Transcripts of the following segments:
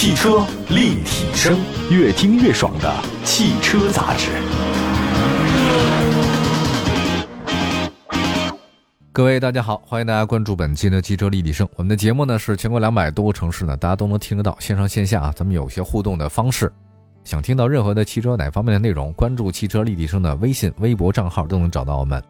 汽车立体声，越听越爽的汽车杂志。各位大家好，欢迎大家关注本期的汽车立体声。我们的节目呢是全国两百多个城市呢，大家都能听得到，线上线下啊，咱们有些互动的方式。想听到任何的汽车哪方面的内容，关注汽车立体声的微信、微博账号都能找到我们。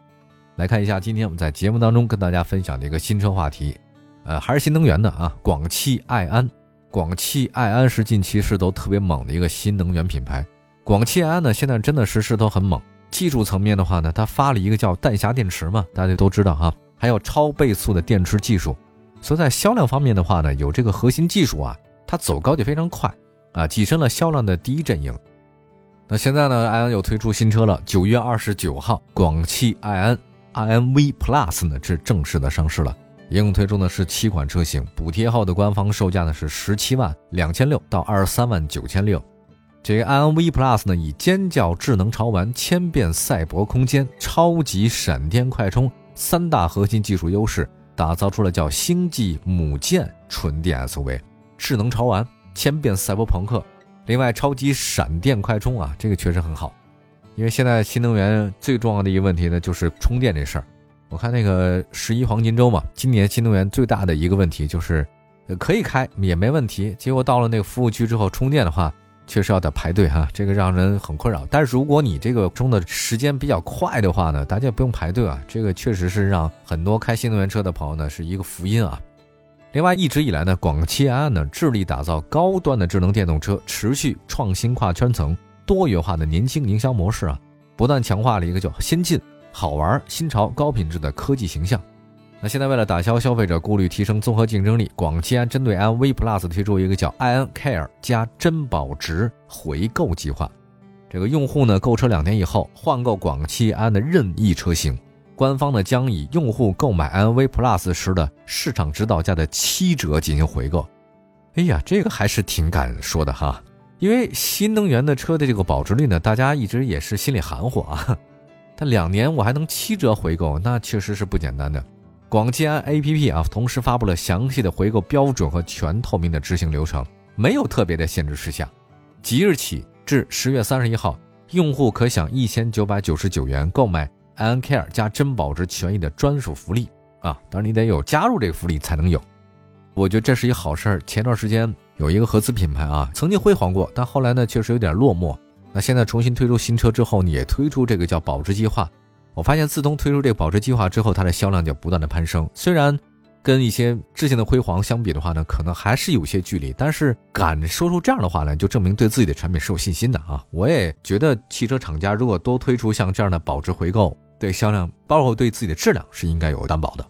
来看一下今天我们在节目当中跟大家分享的一个新车话题，呃，还是新能源的啊，广汽埃安。广汽埃安是近期势头特别猛的一个新能源品牌。广汽埃安呢，现在真的是势头很猛。技术层面的话呢，它发了一个叫弹匣电池嘛，大家都知道哈，还有超倍速的电池技术，所以在销量方面的话呢，有这个核心技术啊，它走高就非常快啊，跻身了销量的第一阵营。那现在呢，埃安又推出新车了，九月二十九号，广汽埃安 iMV Plus 呢是正式的上市了，一共推出的是七款车型，补贴后的官方售价呢是十七万两千六到二十三万九千六。这个 iNV Plus 呢，以尖叫智能潮玩、千变赛博空间、超级闪电快充三大核心技术优势，打造出了叫星际母舰纯电 SUV。智能潮玩、千变赛博朋克，另外超级闪电快充啊，这个确实很好。因为现在新能源最重要的一个问题呢，就是充电这事儿。我看那个十一黄金周嘛，今年新能源最大的一个问题就是，可以开也没问题，结果到了那个服务区之后充电的话。确实要得排队哈，这个让人很困扰。但是如果你这个充的时间比较快的话呢，大家不用排队啊。这个确实是让很多开新能源车的朋友呢是一个福音啊。另外，一直以来呢，广汽埃安呢致力打造高端的智能电动车，持续创新跨圈层、多元化的年轻营销模式啊，不断强化了一个叫先进、好玩、新潮、高品质的科技形象。那现在为了打消消费者顾虑，提升综合竞争力，广汽安针对 iV Plus 推出一个叫 i N Care 加珍宝值回购计划。这个用户呢购车两年以后换购广汽安的任意车型，官方呢将以用户购买 iV Plus 时的市场指导价的七折进行回购。哎呀，这个还是挺敢说的哈，因为新能源的车的这个保值率呢，大家一直也是心里含糊啊。但两年我还能七折回购，那确实是不简单的。广汽安 APP 啊，同时发布了详细的回购标准和全透明的执行流程，没有特别的限制事项。即日起至十月三十一号，用户可享一千九百九十九元购买安 care 加珍宝值权益的专属福利啊！当然你得有加入这个福利才能有。我觉得这是一好事儿。前段时间有一个合资品牌啊，曾经辉煌过，但后来呢确实有点落寞。那现在重新推出新车之后，你也推出这个叫保值计划。我发现自从推出这个保值计划之后，它的销量就不断的攀升。虽然跟一些之前的辉煌相比的话呢，可能还是有些距离，但是敢说出这样的话呢，就证明对自己的产品是有信心的啊！我也觉得汽车厂家如果多推出像这样的保值回购，对销量包括对自己的质量是应该有担保的。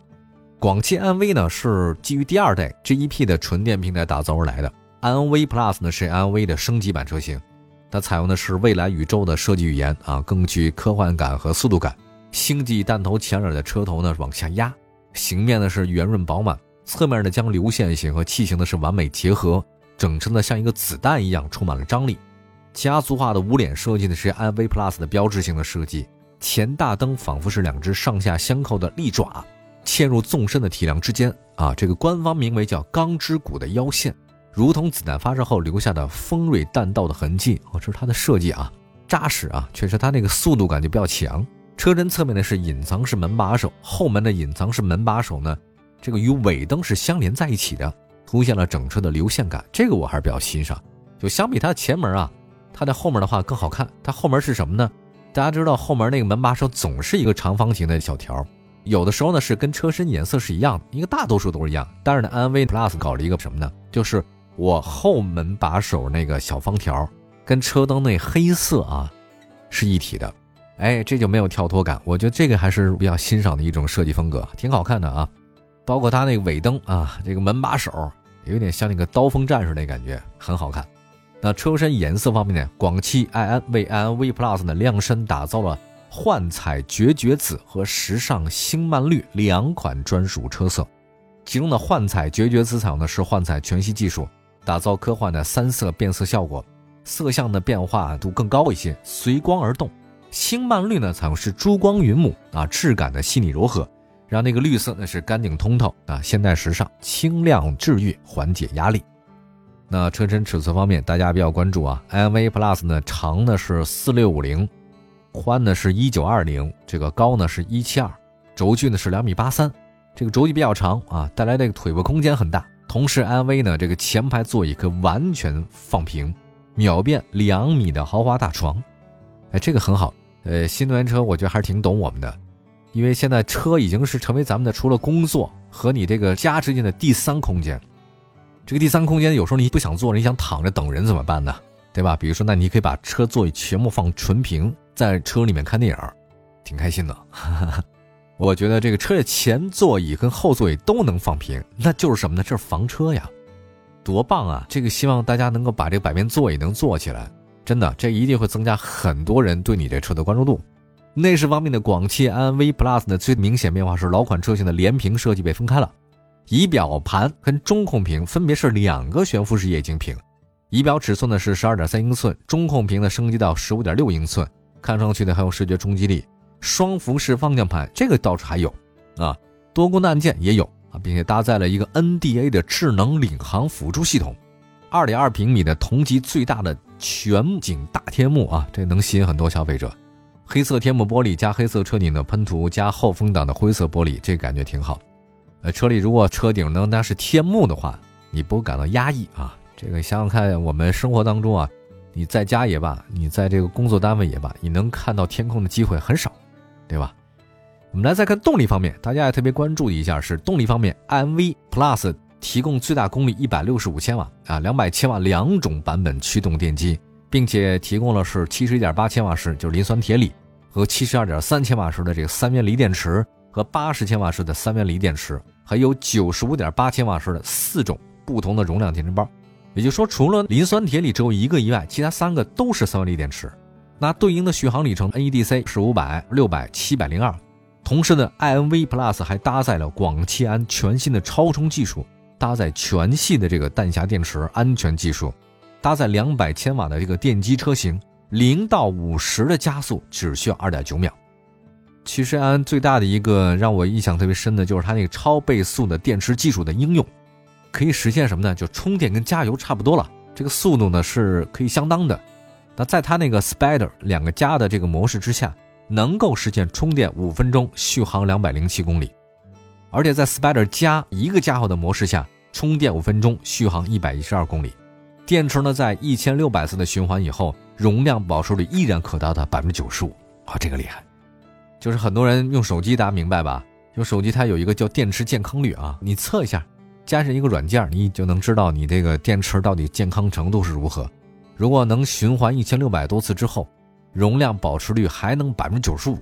广汽安 V 呢是基于第二代 GEP 的纯电平台打造而来的，安威 Plus 呢是安威的升级版车型，它采用的是未来宇宙的设计语言啊，更具科幻感和速度感。星际弹头前脸的车头呢往下压，形面呢是圆润饱满，侧面呢将流线型和器型呢是完美结合，整车呢像一个子弹一样充满了张力。家族化的无脸设计呢是 iV Plus 的标志性的设计，前大灯仿佛是两只上下相扣的利爪，嵌入纵深的体量之间啊，这个官方名为叫钢之骨的腰线，如同子弹发射后留下的锋锐弹道的痕迹。哦，这是它的设计啊，扎实啊，确实它那个速度感就比较强。车身侧面呢是隐藏式门把手，后门的隐藏式门把手呢，这个与尾灯是相连在一起的，凸显了整车的流线感。这个我还是比较欣赏。就相比它的前门啊，它的后面的话更好看。它后门是什么呢？大家知道后门那个门把手总是一个长方形的小条，有的时候呢是跟车身颜色是一样的，一个大多数都是一样。但是呢，安 V Plus 搞了一个什么呢？就是我后门把手那个小方条跟车灯那黑色啊是一体的。哎，这就没有跳脱感，我觉得这个还是比较欣赏的一种设计风格，挺好看的啊。包括它那个尾灯啊，这个门把手有点像那个刀锋战士那感觉，很好看。那车身颜色方面呢，广汽埃安为埃安 V Plus 呢量身打造了幻彩绝绝紫和时尚星曼绿两款专属车色，其中的幻彩绝绝紫采用的是幻彩全息技术，打造科幻的三色变色效果，色相的变化度更高一些，随光而动。星曼绿呢，采用是珠光云母啊，质感的细腻柔和，让那个绿色呢是干净通透啊，现代时尚，清亮治愈，缓解压力。那车身尺寸方面，大家比较关注啊，M V Plus 呢长呢是四六五零，宽呢是一九二零，这个高呢是一七二，轴距呢是两米八三，这个轴距比较长啊，带来这个腿部空间很大。同时，iNV 呢这个前排座椅可完全放平，秒变两米的豪华大床，哎，这个很好。呃，新能源车我觉得还是挺懂我们的，因为现在车已经是成为咱们的除了工作和你这个家之间的第三空间。这个第三空间有时候你不想坐，你想躺着等人怎么办呢？对吧？比如说，那你可以把车座椅全部放纯平，在车里面看电影，挺开心的。哈 哈我觉得这个车的前座椅跟后座椅都能放平，那就是什么呢？这是房车呀，多棒啊！这个希望大家能够把这个百变座椅能做起来。真的，这一定会增加很多人对你这车的关注度。内饰方面的广汽安 V Plus 的最明显变化是老款车型的连屏设计被分开了，仪表盘跟中控屏分别是两个悬浮式液晶屏，仪表尺寸呢是十二点三英寸，中控屏呢升级到十五点六英寸，看上去呢很有视觉冲击力。双辐式方向盘这个倒是还有啊，多功能按键也有啊，并且搭载了一个 NDA 的智能领航辅助系统。二点二平米的同级最大的全景大天幕啊，这能吸引很多消费者。黑色天幕玻璃加黑色车顶的喷涂加后风挡的灰色玻璃，这感觉挺好。呃，车里如果车顶能那是天幕的话，你不感到压抑啊？这个想想看，我们生活当中啊，你在家也罢，你在这个工作单位也罢，你能看到天空的机会很少，对吧？我们来再看动力方面，大家也特别关注一下是动力方面，iMv Plus。提供最大功率一百六十五千瓦啊，两百千瓦两种版本驱动电机，并且提供了是七十一点八千瓦时就是磷酸铁锂和七十二点三千瓦时的这个三元锂电池和八十千瓦时的三元锂电池，还有九十五点八千瓦时的四种不同的容量电池包。也就是说，除了磷酸铁锂只有一个以外，其他三个都是三元锂电池。那对应的续航里程 NEDC 是五百、六百、七百零二。同时呢，iNV Plus 还搭载了广汽安全新的超充技术。搭载全系的这个弹匣电池安全技术，搭载两百千瓦的这个电机车型，零到五十的加速只需要二点九秒。其实安最大的一个让我印象特别深的就是它那个超倍速的电池技术的应用，可以实现什么呢？就充电跟加油差不多了，这个速度呢是可以相当的。那在它那个 Spider 两个加的这个模式之下，能够实现充电五分钟，续航两百零七公里。而且在 Spider 加一个加号的模式下，充电五分钟，续航一百一十二公里。电池呢，在一千六百次的循环以后，容量保持率依然可达到百分之九十五。啊，这个厉害！就是很多人用手机，大家明白吧？用手机它有一个叫电池健康率啊，你测一下，加上一个软件，你就能知道你这个电池到底健康程度是如何。如果能循环一千六百多次之后，容量保持率还能百分之九十五。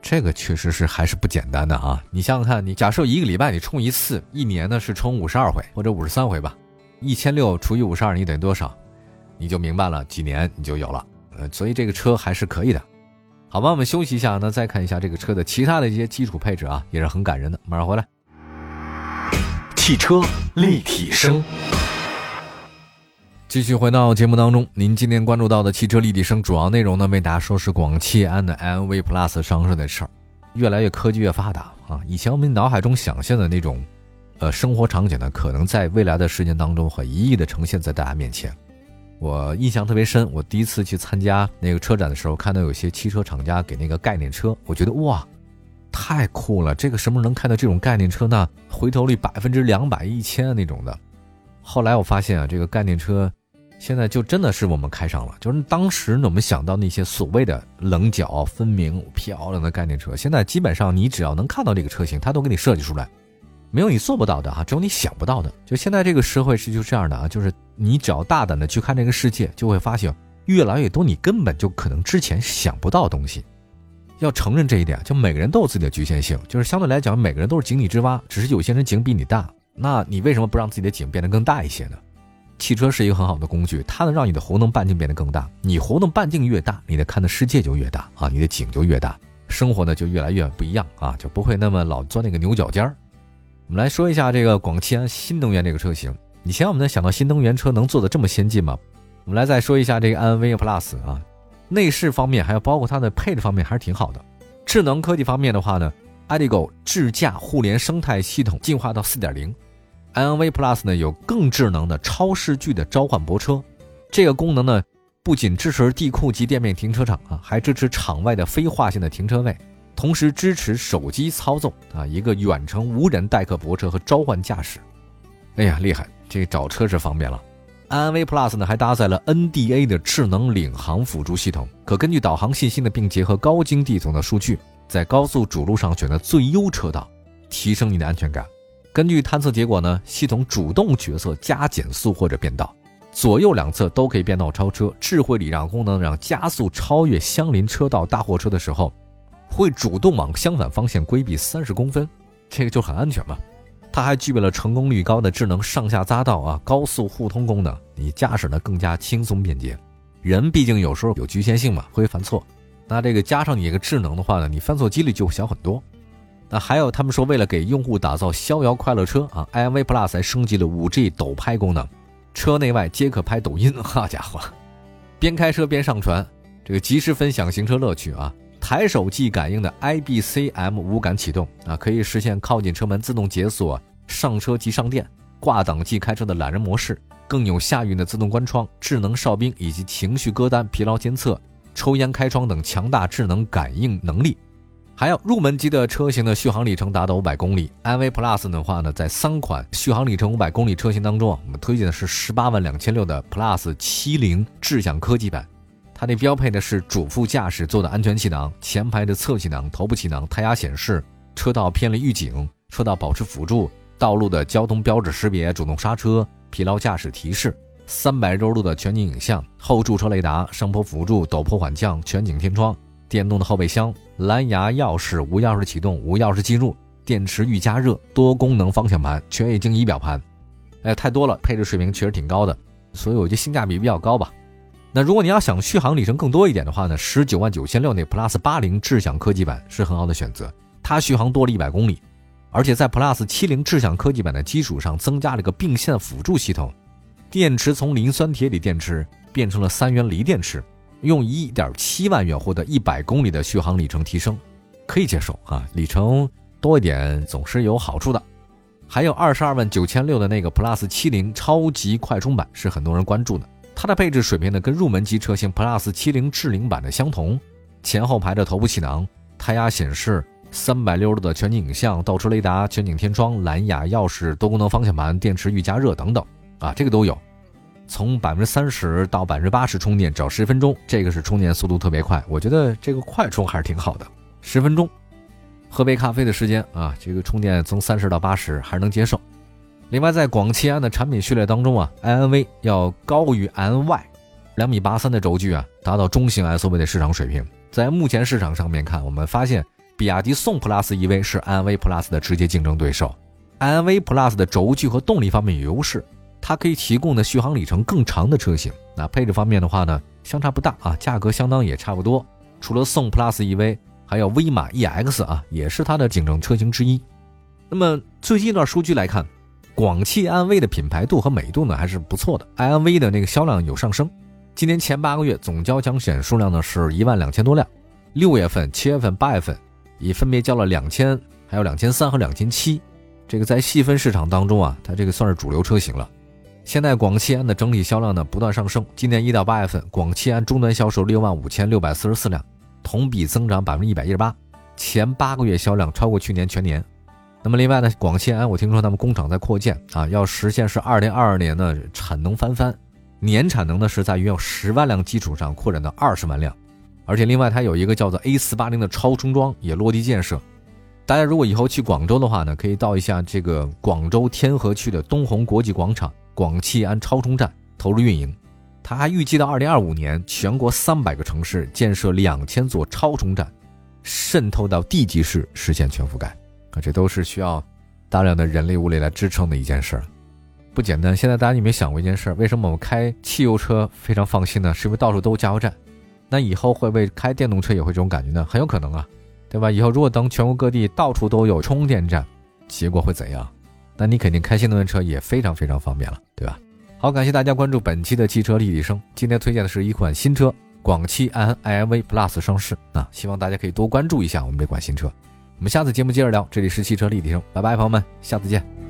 这个确实是还是不简单的啊！你想想看，你假设一个礼拜你充一次，一年呢是充五十二回或者五十三回吧，一千六除以五十二，你等于多少？你就明白了，几年你就有了。呃，所以这个车还是可以的。好吧，我们休息一下，那再看一下这个车的其他的一些基础配置啊，也是很感人的。马上回来。汽车立体声。继续回到节目当中，您今天关注到的汽车立体声主要内容呢，为大家说是广汽安的 iNV Plus 上市的事儿。越来越科技越发达啊，以前我们脑海中想象的那种，呃，生活场景呢，可能在未来的时间当中会一一的呈现在大家面前。我印象特别深，我第一次去参加那个车展的时候，看到有些汽车厂家给那个概念车，我觉得哇，太酷了！这个什么时候能看到这种概念车呢？回头率百分之两百、一千那种的。后来我发现啊，这个概念车。现在就真的是我们开上了，就是当时我们想到那些所谓的棱角分明、漂亮的概念车，现在基本上你只要能看到这个车型，它都给你设计出来，没有你做不到的啊，只有你想不到的。就现在这个社会是就这样的啊，就是你只要大胆的去看这个世界，就会发现越来越多你根本就可能之前想不到的东西。要承认这一点，就每个人都有自己的局限性，就是相对来讲，每个人都是井底之蛙，只是有些人井比你大，那你为什么不让自己的井变得更大一些呢？汽车是一个很好的工具，它能让你的活动半径变得更大。你活动半径越大，你的看的世界就越大啊，你的景就越大，生活呢就越来越不一样啊，就不会那么老钻那个牛角尖儿。我们来说一下这个广汽安新能源这个车型。以前我们能想到新能源车能做的这么先进吗？我们来再说一下这个安 V Plus 啊，内饰方面还有包括它的配置方面还是挺好的。智能科技方面的话呢，iDigo 智驾互联生态系统进化到4.0。，iNV Plus 呢有更智能的超视距的召唤泊车，这个功能呢不仅支持地库及店面停车场啊，还支持场外的非划线的停车位，同时支持手机操纵啊，一个远程无人代客泊车和召唤驾驶。哎呀，厉害！这找车是方便了。iNV Plus 呢还搭载了 NDA 的智能领航辅助系统，可根据导航信息呢，并结合高精地图的数据，在高速主路上选择最优车道，提升你的安全感。根据探测结果呢，系统主动决策加减速或者变道，左右两侧都可以变道超车。智慧礼让功能让加速超越相邻车道大货车的时候，会主动往相反方向规避三十公分，这个就很安全嘛。它还具备了成功率高的智能上下匝道啊，高速互通功能，你驾驶呢更加轻松便捷。人毕竟有时候有局限性嘛，会犯错。那这个加上你一个智能的话呢，你犯错几率就会小很多。那还有他们说，为了给用户打造逍遥快乐车啊，iM V Plus 还升级了 5G 抖拍功能，车内外皆可拍抖音。好家伙，边开车边上传，这个及时分享行车乐趣啊。抬手即感应的 IBCM 无感启动啊，可以实现靠近车门自动解锁、上车即上电、挂档即开车的懒人模式，更有下运的自动关窗、智能哨兵以及情绪歌单、疲劳监测、抽烟开窗等强大智能感应能力。还有入门级的车型的续航里程达到五百公里。，iV Plus 的话呢，在三款续航里程五百公里车型当中啊，我们推荐的是十八万两千六的 Plus 七零智享科技版。它那标配的是主副驾驶座的安全气囊、前排的侧气囊、头部气囊、胎压显示、车道偏离预警、车道保持辅助、道路的交通标志识别、主动刹车、疲劳驾驶提示、三百六十度的全景影像、后驻车雷达、上坡辅助、陡坡缓降、全景天窗、电动的后备箱、蓝牙钥匙、无钥匙启动、无钥匙进入、电池预加热、多功能方向盘、全液晶仪表盘，哎，太多了，配置水平确实挺高的，所以我觉得性价比比较高吧。那如果你要想续航里程更多一点的话呢，十九万九千六那 Plus 八零智享科技版是很好的选择，它续航多了一百公里，而且在 Plus 七零智享科技版的基础上增加了个并线辅助系统，电池从磷酸铁锂电池变成了三元锂电池，用一点七万元获得一百公里的续航里程提升，可以接受啊，里程多一点总是有好处的。还有二十二万九千六的那个 Plus 七零超级快充版是很多人关注的。它的配置水平呢，跟入门级车型 Plus 七零智领版的相同，前后排的头部气囊、胎压显示、三百六十度的全景影像、倒车雷达、全景天窗、蓝牙钥匙、多功能方向盘、电池预加热等等，啊，这个都有。从百分之三十到百分之八十充电只要十分钟，这个是充电速度特别快。我觉得这个快充还是挺好的，十分钟，喝杯咖啡的时间啊，这个充电从三十到八十还是能接受。另外，在广汽安的产品序列当中啊，iNV 要高于 iNY，两米八三的轴距啊，达到中型 SUV 的市场水平。在目前市场上面看，我们发现比亚迪宋 PLUS EV 是 iNV Plus 的直接竞争对手。iNV Plus 的轴距和动力方面有优势，它可以提供的续航里程更长的车型。那配置方面的话呢，相差不大啊，价格相当也差不多。除了宋 PLUS EV，还有威马 EX 啊，也是它的竞争车型之一。那么最近一段数据来看。广汽安威的品牌度和美度呢还是不错的，iNV 的那个销量有上升。今年前八个月总交强险数量呢是一万两千多辆，六月份、七月份、八月份已分别交了两千、还有两千三和两千七。这个在细分市场当中啊，它这个算是主流车型了。现在广汽安的整体销量呢不断上升，今年一到八月份，广汽安终端销售六万五千六百四十四辆，同比增长百分之一百一十八，前八个月销量超过去年全年。那么另外呢，广汽安我听说他们工厂在扩建啊，要实现是二零二二年的产能翻番，年产能呢是在原有十万辆基础上扩展到二十万辆，而且另外它有一个叫做 A 四八零的超充桩也落地建设。大家如果以后去广州的话呢，可以到一下这个广州天河区的东红国际广场广汽安超充站投入运营。它还预计到二零二五年全国三百个城市建设两千座超充站，渗透到地级市实现全覆盖。啊，这都是需要大量的人力物力来支撑的一件事儿，不简单。现在大家有没有想过一件事儿？为什么我们开汽油车非常放心呢？是因为到处都加油站。那以后会不会开电动车也会这种感觉呢？很有可能啊，对吧？以后如果等全国各地到处都有充电站，结果会怎样？那你肯定开新能源车也非常非常方便了，对吧？好，感谢大家关注本期的汽车立体声。今天推荐的是一款新车，广汽埃安 iNV Plus 上市啊，希望大家可以多关注一下我们这款新车。我们下次节目接着聊，这里是汽车立体声，拜拜，朋友们，下次见。